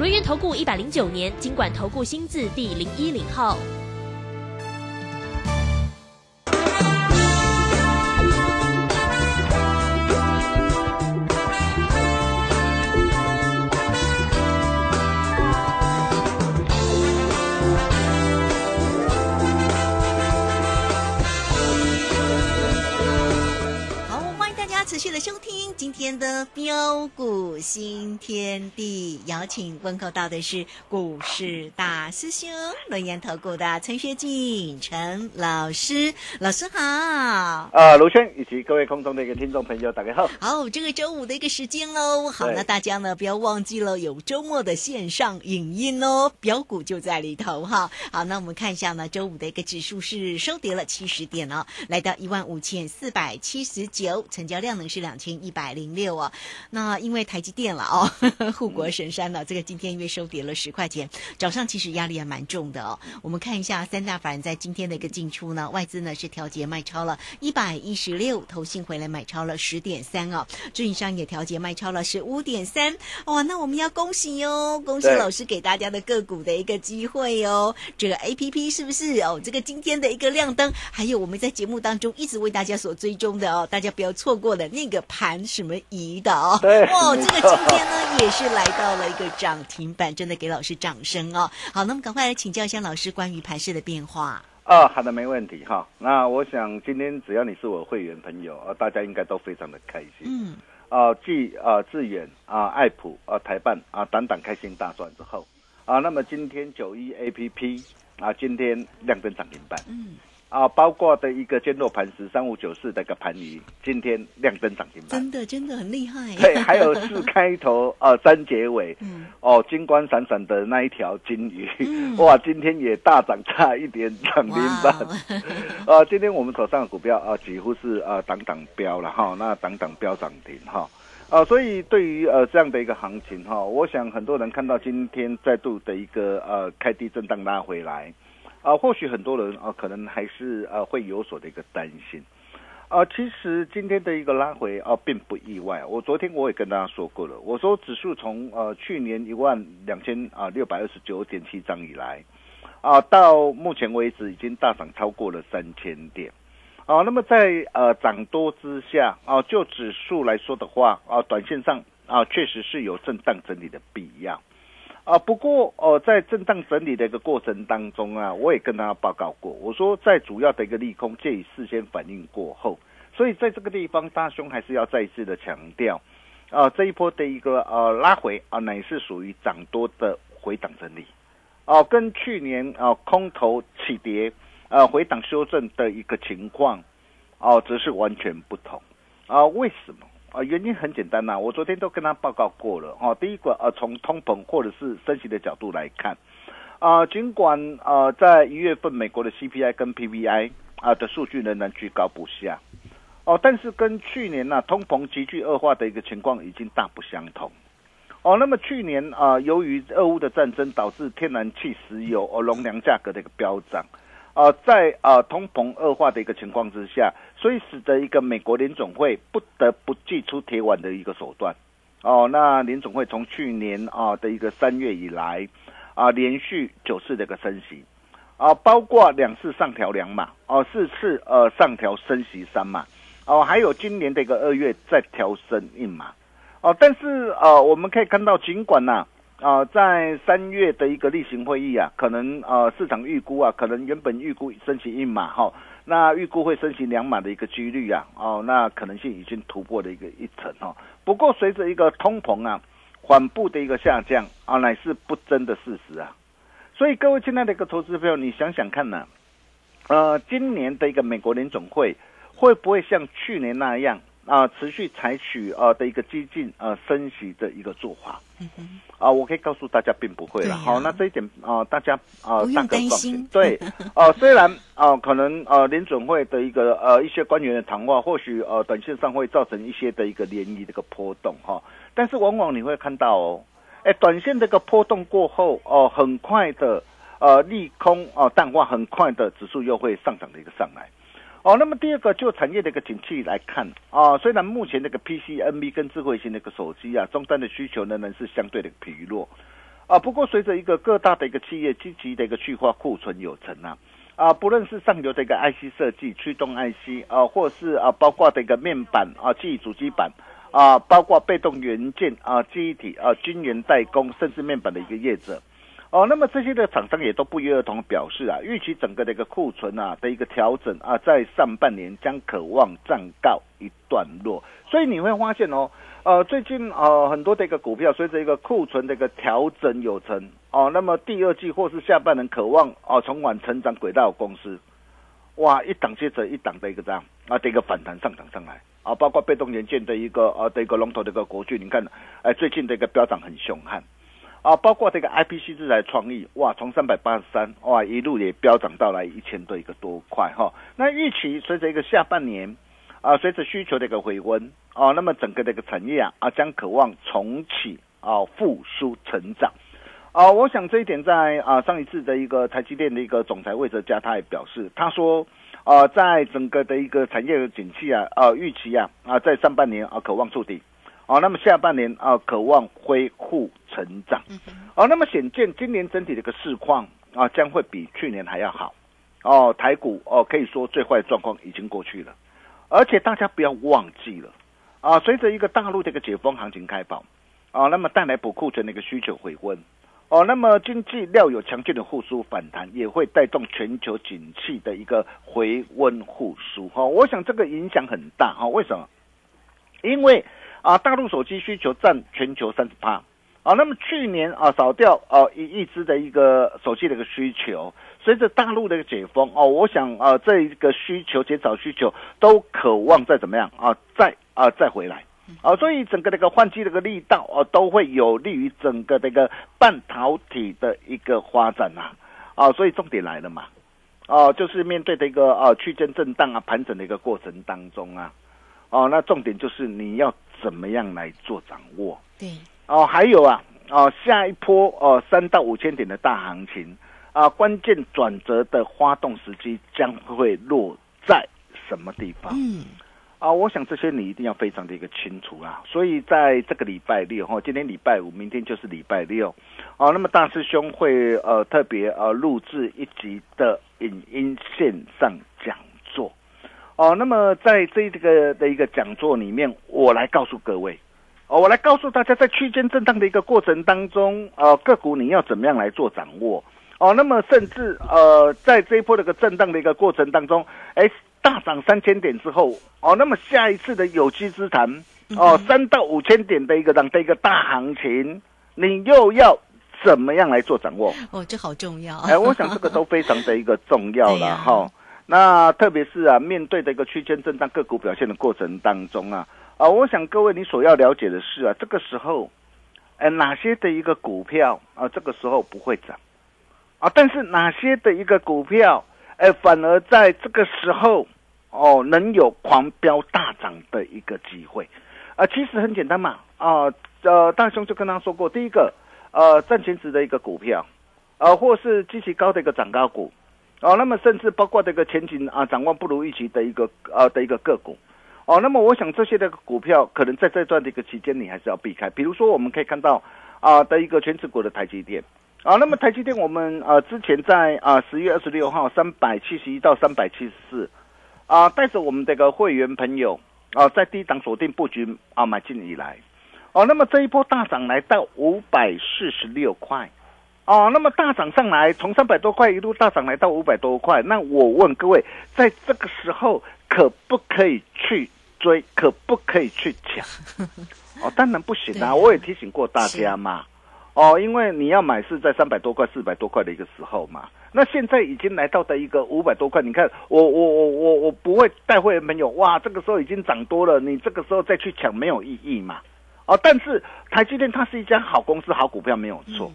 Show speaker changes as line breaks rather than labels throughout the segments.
轮源投顾一百零九年经管投顾新字第零一零号。
持续的收听今天的标股新天地，邀请问候到的是股市大师兄、轮研投顾的陈学进陈老师，老师好。
啊，卢轩以及各位空中的一个听众朋友，大家好。
好，这个周五的一个时间喽。好，那大家呢不要忘记了有周末的线上影音哦，标股就在里头哈。好，那我们看一下呢，周五的一个指数是收跌了七十点哦，来到一万五千四百七十九，成交量。是两千一百零六啊，那因为台积电了哦，护国神山了，这个今天因为收跌了十块钱，早上其实压力也蛮重的哦。我们看一下三大法人在今天的一个进出呢，外资呢是调节卖超了一百一十六，投信回来买超了十点三哦，自营商也调节卖超了十五点三，哇，那我们要恭喜哟，恭喜老师给大家的个股的一个机会哦，这个 A P P 是不是哦？这个今天的一个亮灯，还有我们在节目当中一直为大家所追踪的哦，大家不要错过了。那个盘什么仪的哦，
哦，
这个今天呢也是来到了一个涨停板，真的给老师掌声哦。好，那么赶快来请教一下老师关于盘势的变化。
哦，好的，没问题哈。那我想今天只要你是我会员朋友啊，大家应该都非常的开心。嗯。啊，继啊致远啊爱普啊台办啊等等开心大赚之后啊，那么今天九一 A P P 啊今天亮灯涨停板。嗯。啊，包括的一个坚若磐石三五九四的一个盘鱼，今天亮灯涨停板，
真的真的很厉害。
对，还有四开头啊，三结尾，嗯哦，金光闪闪的那一条金鱼，哇，今天也大涨差一点涨停板。啊，今天我们手上的股票啊，几乎是啊，档档标了哈，那档档标涨停哈。啊，所以对于呃这样的一个行情哈，我想很多人看到今天再度的一个呃开低震荡拉回来。啊，或许很多人啊，可能还是呃会有所的一个担心，啊，其实今天的一个拉回啊，并不意外。我昨天我也跟大家说过了，我说指数从呃去年一万两千啊六百二十九点七张以来，啊，到目前为止已经大涨超过了三千点，啊，那么在呃涨多之下啊，就指数来说的话啊，短线上啊，确实是有震荡整理的必要。啊，不过哦，在震荡整理的一个过程当中啊，我也跟大家报告过，我说在主要的一个利空借以事先反应过后，所以在这个地方，大兄还是要再一次的强调，啊，这一波的一个呃拉回啊，乃是属于涨多的回档整理，哦，跟去年啊空头起跌呃回档修正的一个情况，哦，则是完全不同啊，为什么？啊，原因很简单呐，我昨天都跟他报告过了哦。第一个，呃，从通膨或者是升息的角度来看，啊，尽管呃在一月份美国的 CPI 跟 PPI 啊的数据仍然居高不下，哦，但是跟去年呐通膨急剧恶化的一个情况已经大不相同，哦，那么去年啊，由于俄乌的战争导致天然气、石油哦容量价格的一个飙涨。啊，在啊通膨恶化的一个情况之下，所以使得一个美国联总会不得不祭出铁腕的一个手段。哦，那联总会从去年啊的一个三月以来，啊连续九次的一个升息，啊包括两次上调两码，哦四次呃上调升息三码，哦还有今年的一个二月再调升一码，哦但是呃我们可以看到，尽管呐。啊，在三月的一个例行会议啊，可能呃市场预估啊，可能原本预估升息一码哈，那预估会升息两码的一个几率啊，哦，那可能性已经突破了一个一层啊。不过随着一个通膨啊缓步的一个下降啊，乃是不争的事实啊。所以各位亲爱的一个投资朋友，你想想看呢，呃，今年的一个美国联总会会不会像去年那样？啊持续采取呃的一个激进呃升息的一个做法。啊，我可以告诉大家，并不会了。好，那这一点啊，大家啊，
大可放心。
对，呃，虽然啊，可能呃，联准会的一个呃一些官员的谈话，或许呃，短线上会造成一些的一个涟漪的一个波动哈。但是往往你会看到哦，哎，短线这个波动过后哦，很快的呃利空哦淡化，很快的指数又会上涨的一个上来。哦，那么第二个就产业的一个景气来看啊，虽然目前那个 PC、NB 跟智慧型的一个手机啊，终端的需求呢仍是相对的疲弱啊。不过随着一个各大的一个企业积极的一个去化库存有成啊，啊，不论是上游的一个 IC 设计、驱动 IC 啊，或是啊，包括的一个面板啊、记忆主机板啊，包括被动元件啊、记忆体啊、晶圆代工，甚至面板的一个业者。哦，那么这些的厂商也都不约而同表示啊，预期整个的一个库存啊的一个调整啊，在上半年将渴望暂告一段落。所以你会发现哦，呃，最近呃很多的一个股票随着一个库存的一个调整有成哦，那么第二季或是下半年渴望哦重返成长轨道公司，哇，一档接着一档的一个这样啊的一个反弹上涨上来啊，包括被动元件的一个呃的一个龙头的一个国巨，你看，哎，最近的一个飙涨很凶悍。啊，包括这个 IPC 制裁创意，哇，从三百八十三，哇，一路也飙涨到来一千多一个多块哈。那预期随着一个下半年，啊，随着需求的一个回温，啊，那么整个的一个产业啊，啊，将渴望重启啊，复苏成长。啊，我想这一点在啊上一次的一个台积电的一个总裁魏哲嘉他也表示，他说，啊，在整个的一个产业的景气啊，啊，预期啊，啊，在上半年啊，渴望触底。哦，那么下半年啊，渴望恢复成长。哦，那么显见今年整体的一个市况啊，将会比去年还要好。哦，台股哦，可以说最坏的状况已经过去了。而且大家不要忘记了啊，随着一个大陆的一个解封行情开跑啊，那么带来补库存的一个需求回温。哦，那么经济料有强劲的复苏反弹，也会带动全球景气的一个回温复苏。哈，我想这个影响很大。哈，为什么？因为啊，大陆手机需求占全球三十八，啊，那么去年啊少掉啊一亿只的一个手机的一个需求，随着大陆的一个解封哦，我想啊这一个需求减少需求都渴望再怎么样啊再啊再回来，啊，所以整个这个换机的一个力道啊都会有利于整个这个半导体的一个发展呐，啊，所以重点来了嘛，哦，就是面对的一个啊区间震荡啊盘整的一个过程当中啊，哦，那重点就是你要。怎么样来做掌握？
对
哦，还有啊哦，下一波哦三到五千点的大行情啊，关键转折的发动时机将会落在什么地方？嗯啊，我想这些你一定要非常的一个清楚啊。所以在这个礼拜六哈，今天礼拜五，明天就是礼拜六哦。那么大师兄会呃特别呃录制一集的影音线上讲。哦，那么在这个的一个讲座里面，我来告诉各位，哦，我来告诉大家，在区间震荡的一个过程当中，呃，个股你要怎么样来做掌握？哦，那么甚至呃，在这一波的一个震荡的一个过程当中，哎，大涨三千点之后，哦，那么下一次的有机之谈，哦，三到五千点的一个涨的一个大行情，你又要怎么样来做掌握？
哦，这好重要。
哎，我想这个都非常的一个重要了 哈。那特别是啊，面对的一个区间震荡个股表现的过程当中啊，啊，我想各位你所要了解的是啊，这个时候，哎，哪些的一个股票啊，这个时候不会涨，啊，但是哪些的一个股票，哎，反而在这个时候哦，能有狂飙大涨的一个机会，啊，其实很简单嘛，啊，呃，大兄就跟他说过，第一个，呃，赚钱值的一个股票，呃，或是极其高的一个涨高股。哦，那么甚至包括这个前景啊，展望不如预期的一个呃的一个个股，哦，那么我想这些的股票可能在这段的一个期间，你还是要避开。比如说，我们可以看到啊的一个全指股的台积电，啊，那么台积电我们啊之前在啊十月二十六号三百七十一到三百七十四，啊带着我们这个会员朋友啊在低档锁定布局啊买进以来，哦，那么这一波大涨来到五百四十六块。哦，那么大涨上来，从三百多块一路大涨来到五百多块，那我问各位，在这个时候可不可以去追？可不可以去抢？哦，当然不行啊！我也提醒过大家嘛。哦，因为你要买是在三百多块、四百多块的一个时候嘛。那现在已经来到的一个五百多块，你看我我我我我不会带会员朋友哇，这个时候已经涨多了，你这个时候再去抢没有意义嘛。哦，但是台积电它是一家好公司、好股票，没有错。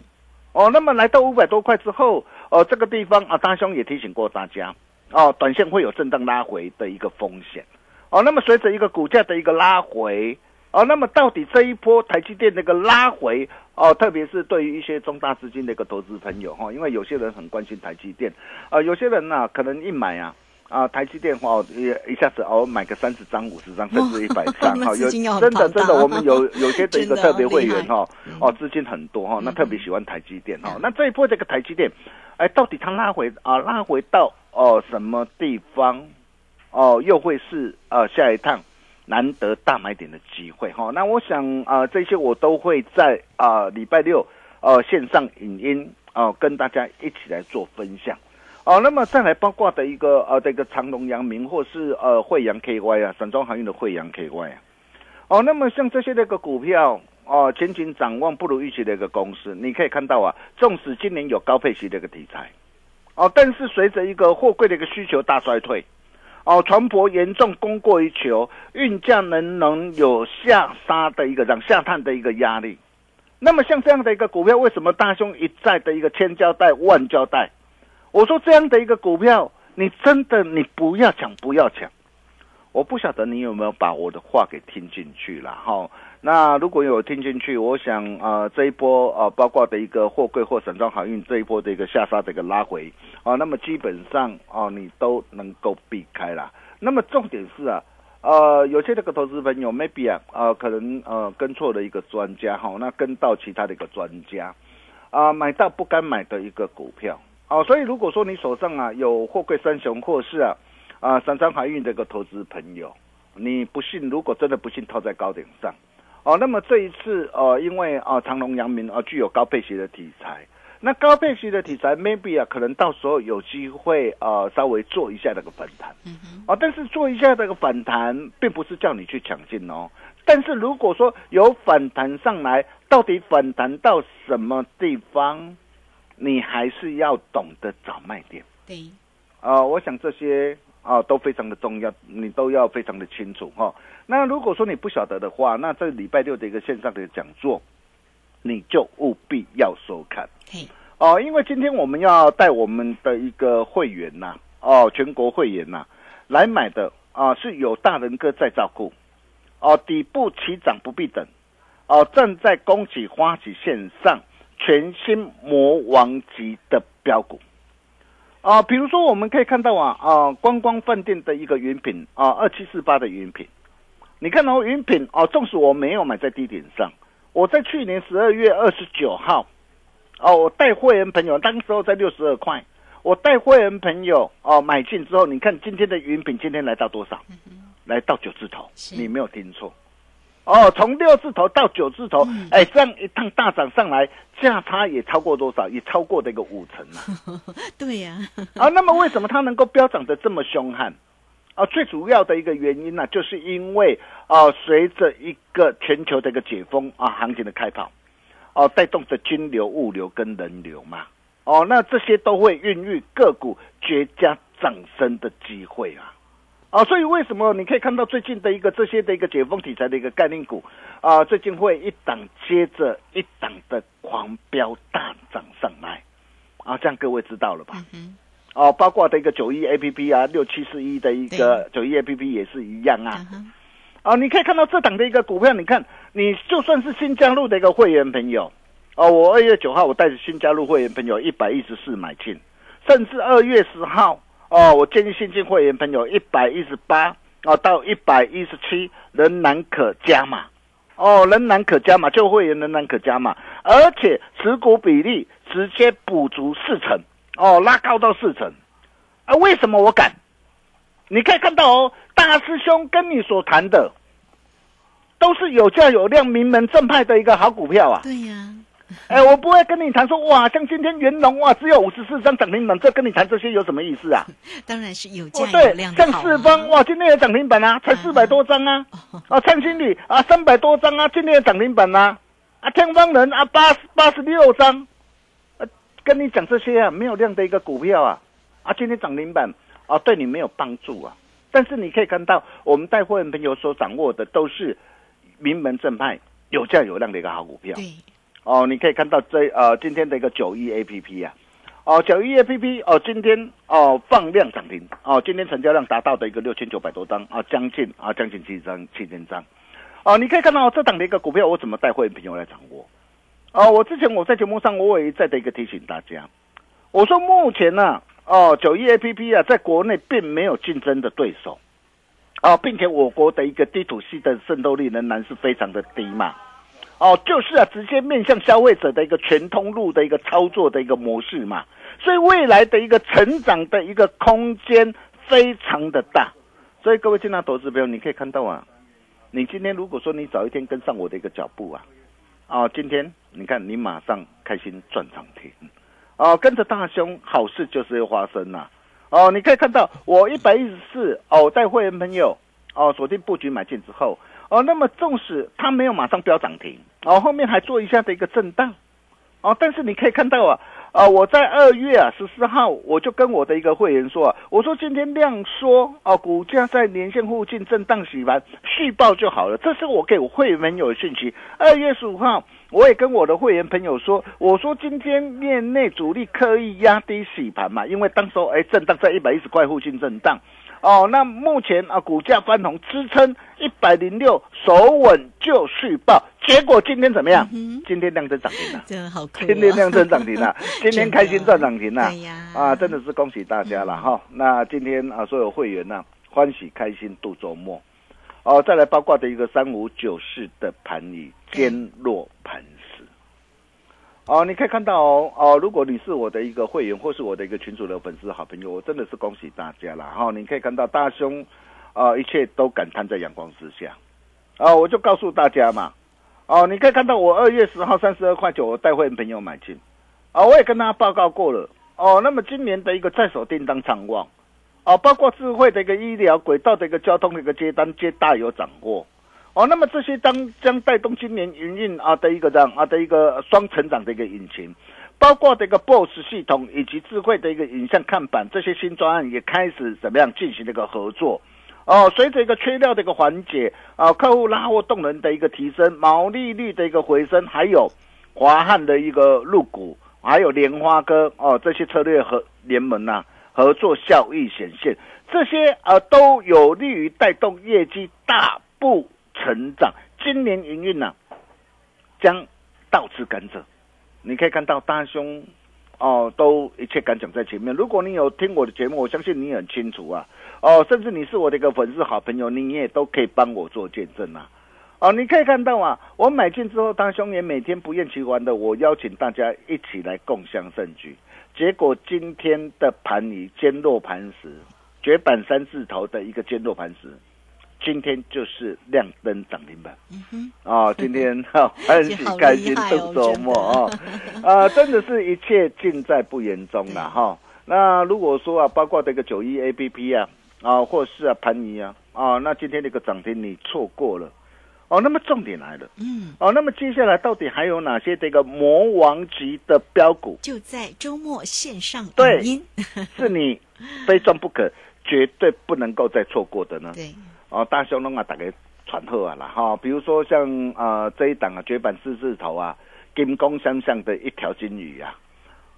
哦，那么来到五百多块之后，哦，这个地方啊，大兄也提醒过大家，哦，短线会有震荡拉回的一个风险。哦，那么随着一个股价的一个拉回。哦，那么到底这一波台积电那个拉回哦，特别是对于一些中大资金的一个投资朋友哈，因为有些人很关心台积电，啊，有些人呢可能一买啊啊台积电话也一下子哦买个三十张、五十张甚至一百张 哈，有真的真的我们有有些的一个特别会员 哈哦资金很多哈，那特别喜欢台积电哈，那这一波这个台积电，哎，到底它拉回啊拉回到哦什么地方哦又会是呃下一趟？难得大买点的机会哈，那我想啊，这些我都会在啊礼拜六呃线上影音啊跟大家一起来做分享哦。那么再来包括的一个呃这个长隆、阳明或是呃惠阳 KY 啊，散装航运的惠阳 KY 啊。哦，那么像这些那个股票哦，前景展望不如预期的一个公司，你可以看到啊，纵使今年有高配息的一个题材哦，但是随着一个货柜的一个需求大衰退。哦，船舶严重供过于求，运价能能有下杀的一个让下探的一个压力。那么像这样的一个股票，为什么大兄一再的一个千交代万交代？我说这样的一个股票，你真的你不要抢，不要抢。我不晓得你有没有把我的话给听进去了哈。那如果有听进去，我想啊，这一波啊，包括的一个货柜或散装航运这一波的一个下杀的一个拉回啊，那么基本上啊，你都能够避开了。那么重点是啊，呃，有些这个投资朋友 maybe 啊，呃，可能呃跟错了一个专家哈，那跟到其他的一个专家啊，买到不该买的一个股票哦。所以如果说你手上啊有货柜三雄或是啊。啊，三张海运这个投资朋友，你不信？如果真的不信，套在高点上，哦，那么这一次，呃，因为啊，长隆、阳明啊，具有高配息的题材，那高配息的题材，maybe 啊，可能到时候有机会啊，稍微做一下那个反弹，嗯啊，但是做一下那个反弹，并不是叫你去抢进哦，但是如果说有反弹上来，到底反弹到什么地方，你还是要懂得找卖点，
对，
啊，我想这些。啊，都非常的重要，你都要非常的清楚哈。那如果说你不晓得的话，那这礼拜六的一个线上的讲座，你就务必要收看。哦，因为今天我们要带我们的一个会员呐，哦，全国会员呐，来买的啊，是有大人哥在照顾。哦，底部起涨不必等。哦，正在恭喜花旗线上全新魔王级的标股。啊，比如说我们可以看到啊啊，观光饭店的一个云品啊，二七四八的云品，你看到云品啊，纵使我没有买在低点上，我在去年十二月二十九号，哦，我带会员朋友，当时候在六十二块，我带会员朋友哦买进之后，你看今天的云品今天来到多少？来到九字头，你没有听错。哦，从六字头到九字头，哎，这样一趟大涨上来，价差也超过多少？也超过这个五成
啊！对呀。
啊，那么为什么它能够飙涨的这么凶悍？啊，最主要的一个原因呢，就是因为啊，随着一个全球的一个解封啊，行情的开跑，哦，带动着金流、物流跟人流嘛，哦，那这些都会孕育个股绝佳涨升的机会啊。啊，所以为什么你可以看到最近的一个这些的一个解封题材的一个概念股啊，最近会一档接着一档的狂飙大涨上来啊，这样各位知道了吧？哦，包括的一个九一 A P P 啊，六七四一的一个九一 A P P 也是一样啊。啊，你可以看到这档的一个股票，你看你就算是新加入的一个会员朋友哦，我二月九号我带着新加入会员朋友一百一十四买进，甚至二月十号。哦，我建议新进会员朋友一百一十八哦到一百一十七仍然可加码，哦仍然可加码，旧会员仍然可加码，而且持股比例直接补足四成，哦拉高到四成，啊为什么我敢？你可以看到哦，大师兄跟你所谈的，都是有价有量、名门正派的一个好股票啊。
对呀。
哎，我不会跟你谈说哇，像今天元龙哇，只有五十四张涨停板，这跟你谈这些有什么意思啊？
当然是有价有量的
像四方哇，今天有涨停板啊，才四百多张啊。啊，灿星旅啊，三百多张啊，今天有涨停板啊。啊，天方人啊，八十八十六张，啊，跟你讲这些啊，没有量的一个股票啊，啊，今天涨停板啊，对你没有帮助啊。但是你可以看到，我们带货人朋友所掌握的都是名门正派、有价有量的一个好股票。
对，
哦，你可以看到这呃今天的一个九亿 A P P 啊，哦九亿 A P P 哦今天哦放量涨停。哦，今天成交量达到的一个六千九百多张。啊，将近啊将近七张七千张。哦，你可以看到这档的一个股票，我怎么带会员朋友来掌握？哦，我之前我在节目上我也在的一个提醒大家，我说目前呢，哦，九亿 A P P 啊，在国内并没有竞争的对手，哦，并且我国的一个低土系的渗透率仍然是非常的低嘛，哦，就是啊，直接面向消费者的一个全通路的一个操作的一个模式嘛，所以未来的一个成长的一个空间非常的大，所以各位进来投资朋友，你可以看到啊。你今天如果说你早一天跟上我的一个脚步啊，啊，今天你看你马上开心赚涨停，哦，跟着大兄好事就是要发生呐，哦，你可以看到我一百一十四哦，带会员朋友哦锁定布局买进之后哦，那么纵使它没有马上飙涨停，哦，后面还做一下的一个震荡，哦，但是你可以看到啊。啊，我在二月啊十四号，我就跟我的一个会员说啊，我说今天量缩啊，股价在年线附近震荡洗盘续报就好了，这是我给我会员朋友的讯息。二月十五号，我也跟我的会员朋友说，我说今天面内主力刻意压低洗盘嘛，因为当时候哎震荡在一百一十块附近震荡。哦，那目前啊，股价翻红支撑一百零六，守稳就续报。结果今天怎么样？今天量增涨停了，
真的好
今天量增涨停了，今天开心赚涨停了。啊，真的是恭喜大家了哈。那今天啊，所有会员呢，欢喜开心度周末。哦，再来包括的一个三五九四的盘以坚若。哦，你可以看到哦，哦，如果你是我的一个会员或是我的一个群主的粉丝好朋友，我真的是恭喜大家了哈！你可以看到大兄，啊，一切都感叹在阳光之下，啊，我就告诉大家嘛，哦，你可以看到我二月十号三十二块九，我带会员朋友买进，啊，我也跟大家报告过了，哦，那么今年的一个在手订单畅旺，哦，包括智慧的一个医疗轨道的一个交通的一个接单接大有掌握。哦，那么这些当将带动今年营运啊的一个这样啊的一个双成长的一个引擎，包括这个 BOSS 系统以及智慧的一个影像看板这些新专案也开始怎么样进行这个合作。哦，随着一个缺料的一个缓解啊，客户拉货动能的一个提升，毛利率的一个回升，还有华汉的一个入股，还有莲花哥哦这些策略和联盟呐合作效益显现，这些啊都有利于带动业绩大步。成长，今年营运呢将倒吃甘蔗。你可以看到大兄哦，都一切敢讲在前面。如果你有听我的节目，我相信你很清楚啊。哦，甚至你是我的一个粉丝好朋友，你也都可以帮我做见证啊。哦，你可以看到啊，我买进之后，大兄也每天不厌其烦的，我邀请大家一起来共享盛举。结果今天的盘以坚若磐石，绝版三字头的一个坚若磐石。今天就是亮灯涨停板，啊，今天 哈很喜开心度周末啊，啊，真的是一切尽在不言中了哈。那如果说啊，包括这个九一 A P P 啊，啊，或是啊盘尼啊，啊，那今天这个涨停你错过了，哦，那么重点来了，嗯，哦，那么接下来到底还有哪些这个魔王级的标股？
就在周末线上
对，是你非赚不可，绝对不能够再错过的呢。
对。
哦，大熊龙啊，大家传好啊啦哈，比如说像呃这一档啊，绝版四字头啊，金光相向的一条金鱼啊，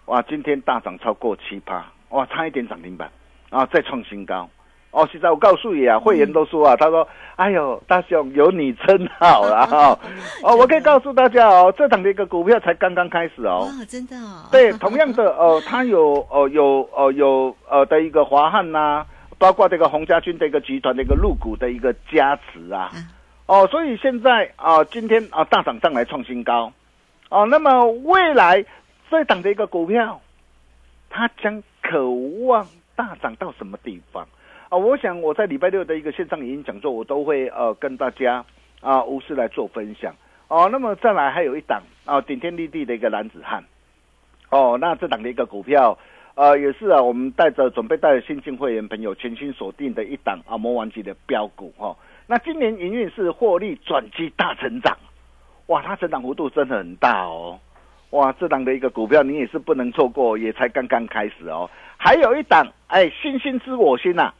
哇，今天大涨超过七趴，哇，差一点涨停板啊，再创新高。哦，现在我告诉你啊，会员都说啊，他说，哎呦，大雄有你真好啦 哈。哦，我可以告诉大家哦，这档的一个股票才刚刚开始哦。
哇，真的哦。
对，同样的哦，它有哦有哦有呃的一个华汉呐。包括这个洪家军的一个集团的一个入股的一个加持啊，哦，所以现在啊，今天啊大涨上来创新高，哦，那么未来这档的一个股票，它将渴望大涨到什么地方啊？我想我在礼拜六的一个线上语音讲座，我都会呃跟大家啊无私来做分享哦。那么再来还有一档啊顶天立地的一个男子汉，哦，那这档的一个股票。呃，也是啊，我们带着准备带着新进会员朋友全新锁定的一档啊魔王级的标股哈。那今年营运是获利转机大成长，哇，它成长幅度真的很大哦，哇，这档的一个股票你也是不能错过，也才刚刚开始哦。还有一档，哎，星星知我心呐，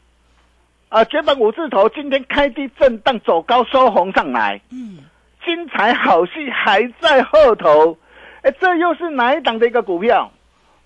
啊，绝版五字头今天开低震荡走高收红上来，嗯，精彩好戏还在后头，哎，这又是哪一档的一个股票？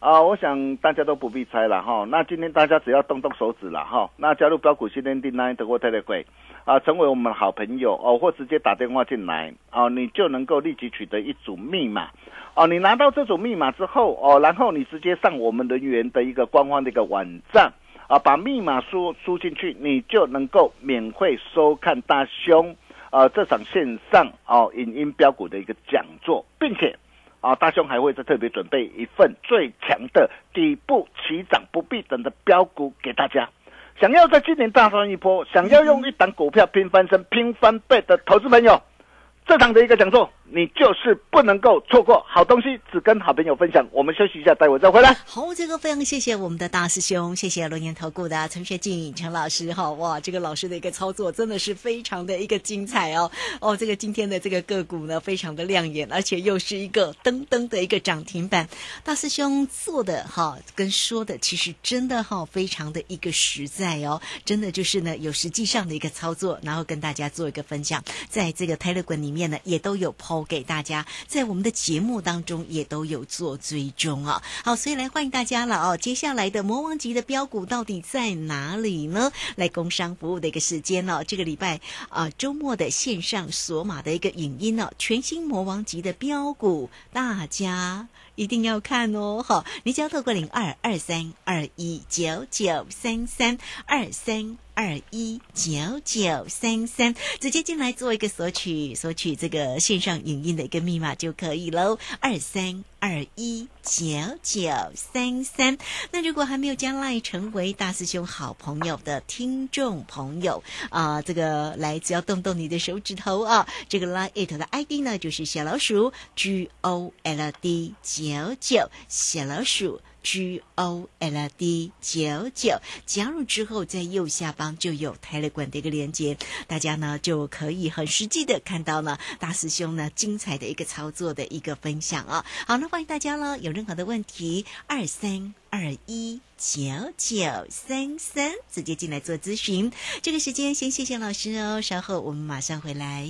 啊，我想大家都不必猜了哈。那今天大家只要动动手指了哈。那加入标股新天地 Nine 德国特别贵啊，成为我们的好朋友哦，或直接打电话进来哦，你就能够立即取得一组密码哦。你拿到这组密码之后哦，然后你直接上我们人员的一个官方的一个网站啊，把密码输输进去，你就能够免费收看大兄啊这场线上哦影音标股的一个讲座，并且。啊，大兄还会再特别准备一份最强的底部起涨不必等的标股给大家。想要在今年大赚一波，想要用一档股票拼翻身、拼翻倍的投资朋友，这场的一个讲座。你就是不能够错过好东西，只跟好朋友分享。我们休息一下，待会再回来。
好，这个非常谢谢我们的大师兄，谢谢龙年投顾的陈学静陈老师哈。哇，这个老师的一个操作真的是非常的一个精彩哦哦，这个今天的这个个股呢，非常的亮眼，而且又是一个噔噔的一个涨停板。大师兄做的哈跟说的，其实真的哈非常的一个实在哦，真的就是呢有实际上的一个操作，然后跟大家做一个分享，在这个泰勒滚里面呢，也都有抛。给大家在我们的节目当中也都有做追踪啊，好，所以来欢迎大家了哦。接下来的魔王级的标股到底在哪里呢？来工商服务的一个时间哦？这个礼拜啊，周末的线上索马的一个影音呢，全新魔王级的标股，大家一定要看哦。好，你只要透过零二二三二一九九三三二三。二一九九三三，直接进来做一个索取，索取这个线上影音的一个密码就可以喽。二三二一九九三三。那如果还没有将来成为大师兄好朋友的听众朋友啊，这个来只要动动你的手指头啊，这个 line it 的 ID 呢就是小老鼠 G O L D 九九小老鼠。G O L D 九九加入之后，在右下方就有泰勒管的一个连接，大家呢就可以很实际的看到呢大师兄呢精彩的一个操作的一个分享啊。好，那欢迎大家了，有任何的问题，二三二一九九三三直接进来做咨询。这个时间先谢谢老师哦，稍后我们马上回来。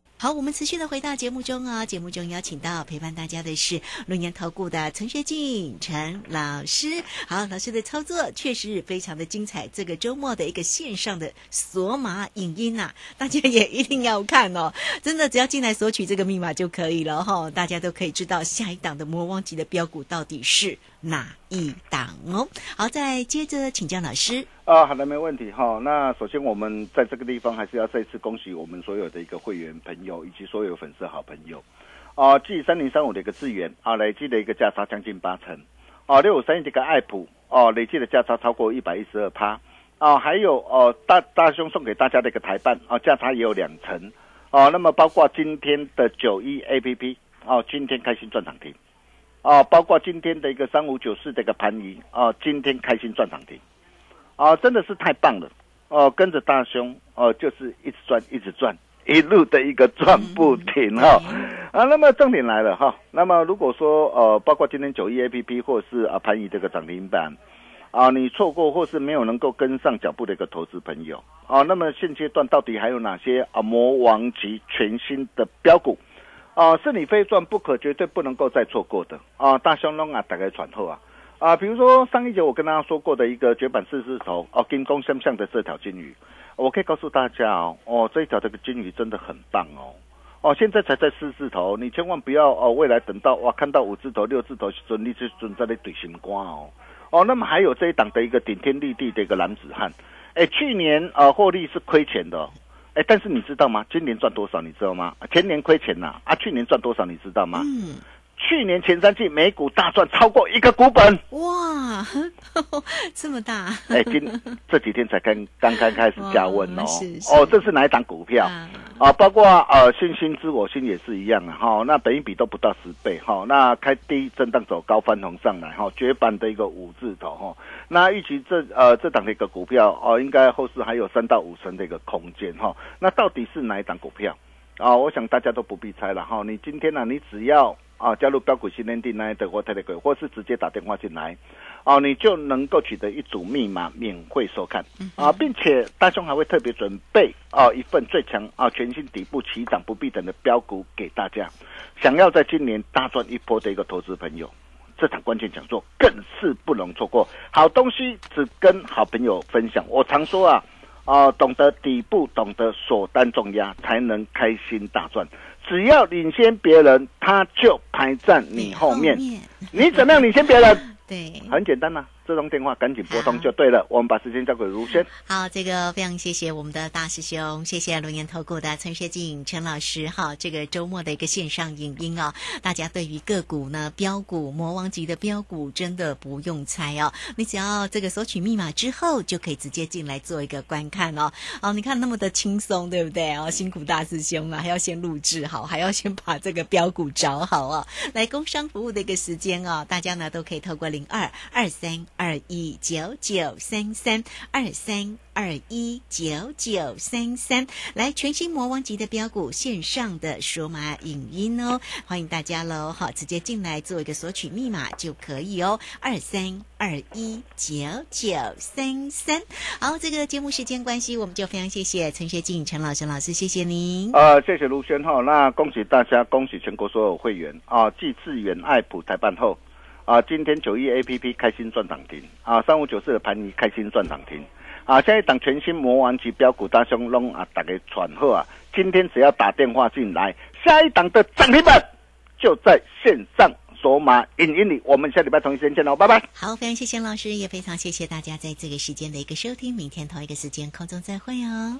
好，我们持续的回到节目中啊。节目中邀请到陪伴大家的是龙岩投顾的陈学进陈老师。好，老师的操作确实非常的精彩。这个周末的一个线上的索马影音呐，大家也一定要看哦。真的，只要进来索取这个密码就可以了哈。大家都可以知道下一档的魔王级的标股到底是哪一档哦。好，再接着请教老师。
啊，好的，没问题哈。那首先我们在这个地方还是要再次恭喜我们所有的一个会员朋友以及所有粉丝好朋友。啊，！G 三零三五的一个资源啊，累计的一个价差将近八成。啊，六五三一这个爱普哦，累计的价差超过一百一十二趴。啊，还有哦，大大兄送给大家的一个台办啊，价差也有两成。啊，那么包括今天的九一 A P P 哦，今天开心赚涨停。啊，包括今天的一个三五九四这个盘仪啊，今天开心赚涨停。啊，真的是太棒了！哦，跟着大兄哦，就是一直赚，一直赚，一路的一个赚不停哈。啊，那么重点来了哈。那么如果说呃，包括今天九一 A P P 或者是啊盘仪这个涨停板，啊，你错过或是没有能够跟上脚步的一个投资朋友啊，那么现阶段到底还有哪些啊魔王级全新的标股啊，是你非赚不可、绝对不能够再错过的啊！大雄龙啊，大概传后啊啊，比如说上一节我跟大家说过的一个绝版四字头哦，跟攻相向的这条金鱼，我可以告诉大家哦，哦，这一条这个金鱼真的很棒哦。哦，现在才在四字头，你千万不要哦，未来等到哇看到五字头、六字头，准你就准在那怼心瓜哦。哦，那么还有这一档的一个顶天立地的一个男子汉，哎，去年呃获利是亏钱的，哎，但是你知道吗？今年赚多少？你知道吗？前年亏钱呐，啊，去年赚多少？你知道吗？嗯。去年前三季美股大赚超过一个股本，
哇，这么大！
哎，今 这几天才刚刚刚开始加温哦，哦，这是哪一档股票？啊？包括呃，信心之我心也是一样啊，哈，那本一比都不到十倍，哈，那开低震荡走高翻红上来，哈，绝版的一个五字头，哈，那预期这呃这档的一个股票哦，应该后市还有三到五成的一个空间，哈，那到底是哪一档股票？啊？我想大家都不必猜了，哈，你今天呢，你只要。啊，加入标股新天地那德国特雷鬼，或是直接打电话进来，哦，你就能够取得一组密码免费收看啊，并且大兄还会特别准备啊一份最强啊全新底部起涨不必等的标股给大家。想要在今年大赚一波的一个投资朋友，这场关键讲座更是不能错过。好东西只跟好朋友分享。我常说啊啊，懂得底部，懂得锁单重压，才能开心大赚。只要领先别人，他就排在你后面。你怎么样领先别人？
对，
很简单呐。这通电话赶紧拨通就对了，我们把时间交给卢轩。
好，这个非常谢谢我们的大师兄，谢谢龙岩投顾的陈学静陈老师。哈，这个周末的一个线上影音哦，大家对于个股呢，标股魔王级的标股真的不用猜哦，你只要这个索取密码之后，就可以直接进来做一个观看哦。哦，你看那么的轻松，对不对哦？辛苦大师兄了，还要先录制好，还要先把这个标股找好哦。来，工商服务的一个时间哦，大家呢都可以透过零二二三。二一九九三三二三二一九九三三，来全新魔王级的标股线上的数码影音哦，欢迎大家喽！好，直接进来做一个索取密码就可以哦，二三二一九九三三。好，这个节目时间关系，我们就非常谢谢陈学静陈老师老师，谢谢您。
呃，谢谢卢轩哈，那恭喜大家，恭喜全国所有会员啊！继致远爱普台办后。啊，今天九亿 A P P 开心赚涨停啊，三五九四的盘尼开心赚涨停啊，下一档全新魔王级标股大雄龙啊，大家传贺啊，今天只要打电话进来，下一档的涨停板就在线上索马影音里，我们下礼拜同一时间见喽，拜拜。
好，非常谢谢老师，也非常谢谢大家在这个时间的一个收听，明天同一个时间空中再会哦。